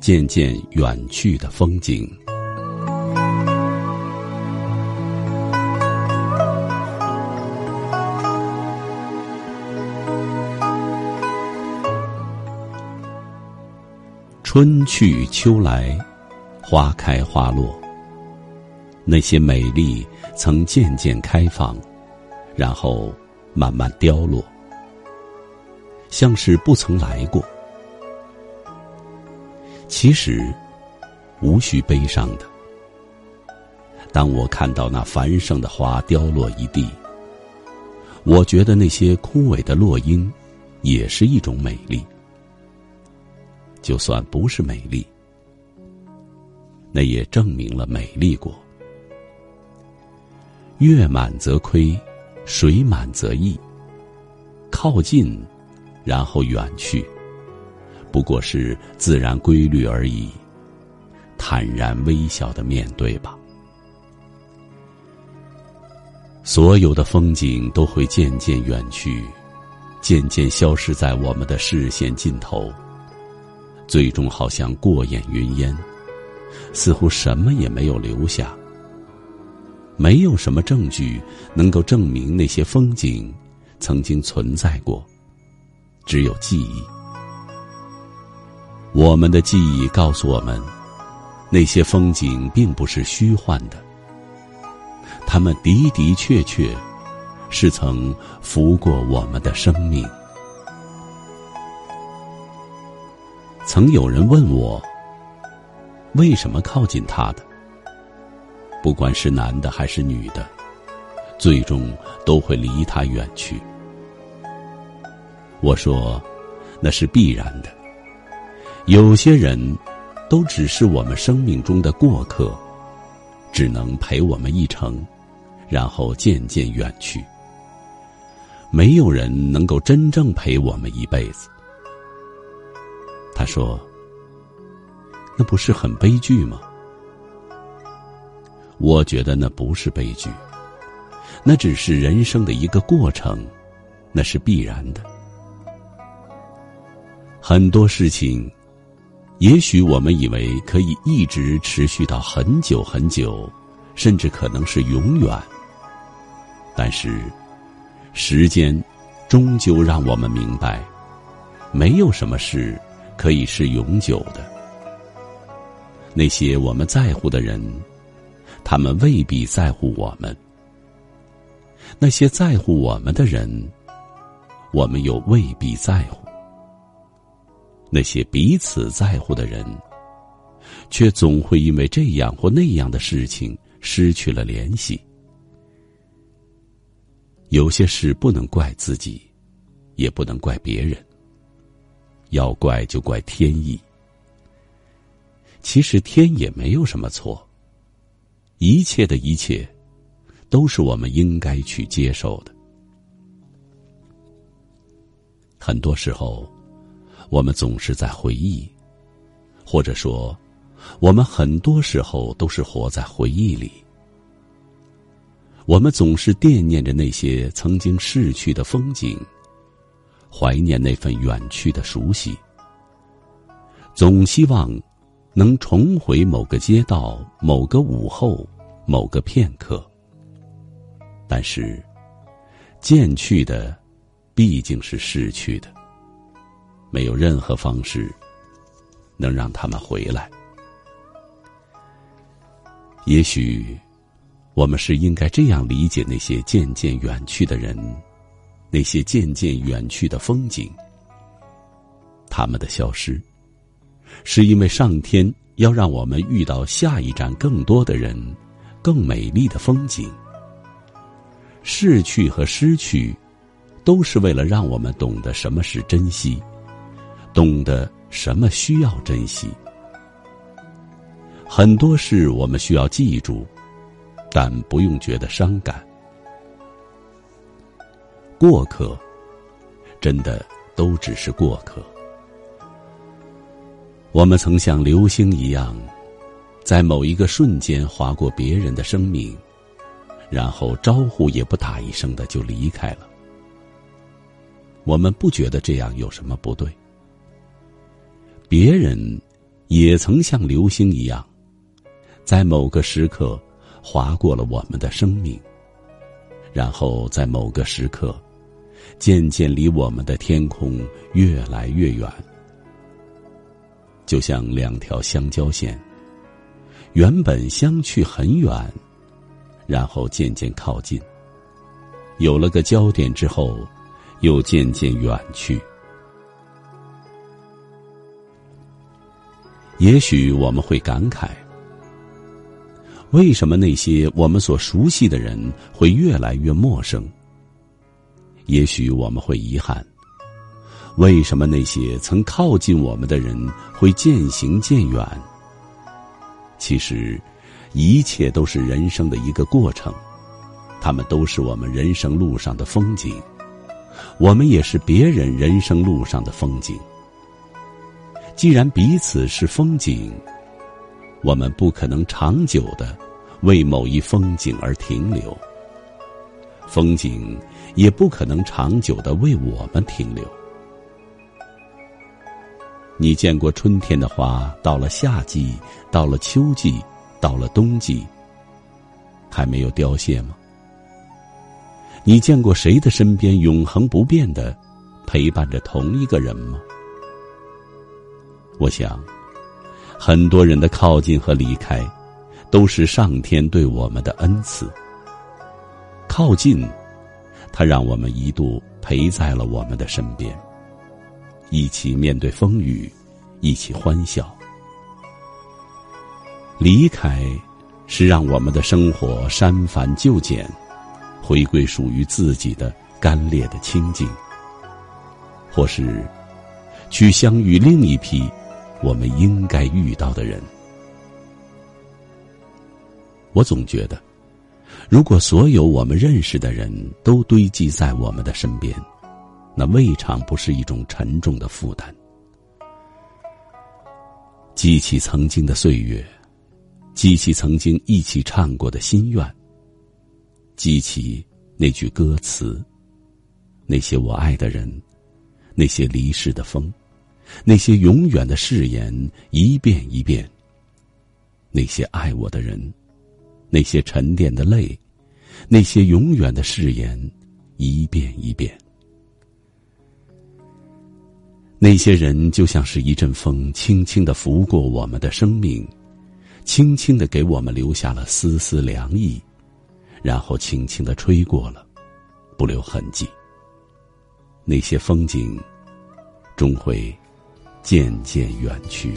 渐渐远去的风景。春去秋来，花开花落。那些美丽曾渐渐开放，然后慢慢凋落，像是不曾来过。其实，无需悲伤的。当我看到那繁盛的花凋落一地，我觉得那些枯萎的落英，也是一种美丽。就算不是美丽，那也证明了美丽过。月满则亏，水满则溢。靠近，然后远去，不过是自然规律而已。坦然微笑的面对吧。所有的风景都会渐渐远去，渐渐消失在我们的视线尽头。最终好像过眼云烟，似乎什么也没有留下。没有什么证据能够证明那些风景曾经存在过，只有记忆。我们的记忆告诉我们，那些风景并不是虚幻的，他们的的确确是曾拂过我们的生命。曾有人问我，为什么靠近他的，不管是男的还是女的，最终都会离他远去。我说，那是必然的。有些人，都只是我们生命中的过客，只能陪我们一程，然后渐渐远去。没有人能够真正陪我们一辈子。他说：“那不是很悲剧吗？”我觉得那不是悲剧，那只是人生的一个过程，那是必然的。很多事情，也许我们以为可以一直持续到很久很久，甚至可能是永远。但是，时间终究让我们明白，没有什么事。可以是永久的。那些我们在乎的人，他们未必在乎我们；那些在乎我们的人，我们又未必在乎。那些彼此在乎的人，却总会因为这样或那样的事情失去了联系。有些事不能怪自己，也不能怪别人。要怪就怪天意，其实天也没有什么错。一切的一切，都是我们应该去接受的。很多时候，我们总是在回忆，或者说，我们很多时候都是活在回忆里。我们总是惦念着那些曾经逝去的风景。怀念那份远去的熟悉，总希望能重回某个街道、某个午后、某个片刻。但是，渐去的毕竟是逝去的，没有任何方式能让他们回来。也许，我们是应该这样理解那些渐渐远去的人。那些渐渐远去的风景，他们的消失，是因为上天要让我们遇到下一站更多的人，更美丽的风景。逝去和失去，都是为了让我们懂得什么是珍惜，懂得什么需要珍惜。很多事我们需要记住，但不用觉得伤感。过客，真的都只是过客。我们曾像流星一样，在某一个瞬间划过别人的生命，然后招呼也不打一声的就离开了。我们不觉得这样有什么不对。别人也曾像流星一样，在某个时刻划过了我们的生命，然后在某个时刻，渐渐离我们的天空越来越远，就像两条相交线，原本相去很远，然后渐渐靠近。有了个焦点之后，又渐渐远去。也许我们会感慨：为什么那些我们所熟悉的人会越来越陌生？也许我们会遗憾：为什么那些曾靠近我们的人会渐行渐远？其实，一切都是人生的一个过程。他们都是我们人生路上的风景，我们也是别人人生路上的风景。既然彼此是风景，我们不可能长久的为某一风景而停留，风景也不可能长久的为我们停留。你见过春天的花，到了夏季，到了秋季，到了冬季，还没有凋谢吗？你见过谁的身边永恒不变的陪伴着同一个人吗？我想，很多人的靠近和离开，都是上天对我们的恩赐。靠近，他让我们一度陪在了我们的身边，一起面对风雨，一起欢笑。离开，是让我们的生活删繁就简。回归属于自己的干裂的清净，或是去相遇另一批我们应该遇到的人。我总觉得，如果所有我们认识的人都堆积在我们的身边，那未尝不是一种沉重的负担。记起曾经的岁月，记起曾经一起唱过的心愿。记起那句歌词，那些我爱的人，那些离世的风，那些永远的誓言，一遍一遍。那些爱我的人，那些沉淀的泪，那些永远的誓言，一遍一遍。那些人就像是一阵风，轻轻的拂过我们的生命，轻轻的给我们留下了丝丝凉意。然后轻轻的吹过了，不留痕迹。那些风景，终会渐渐远去。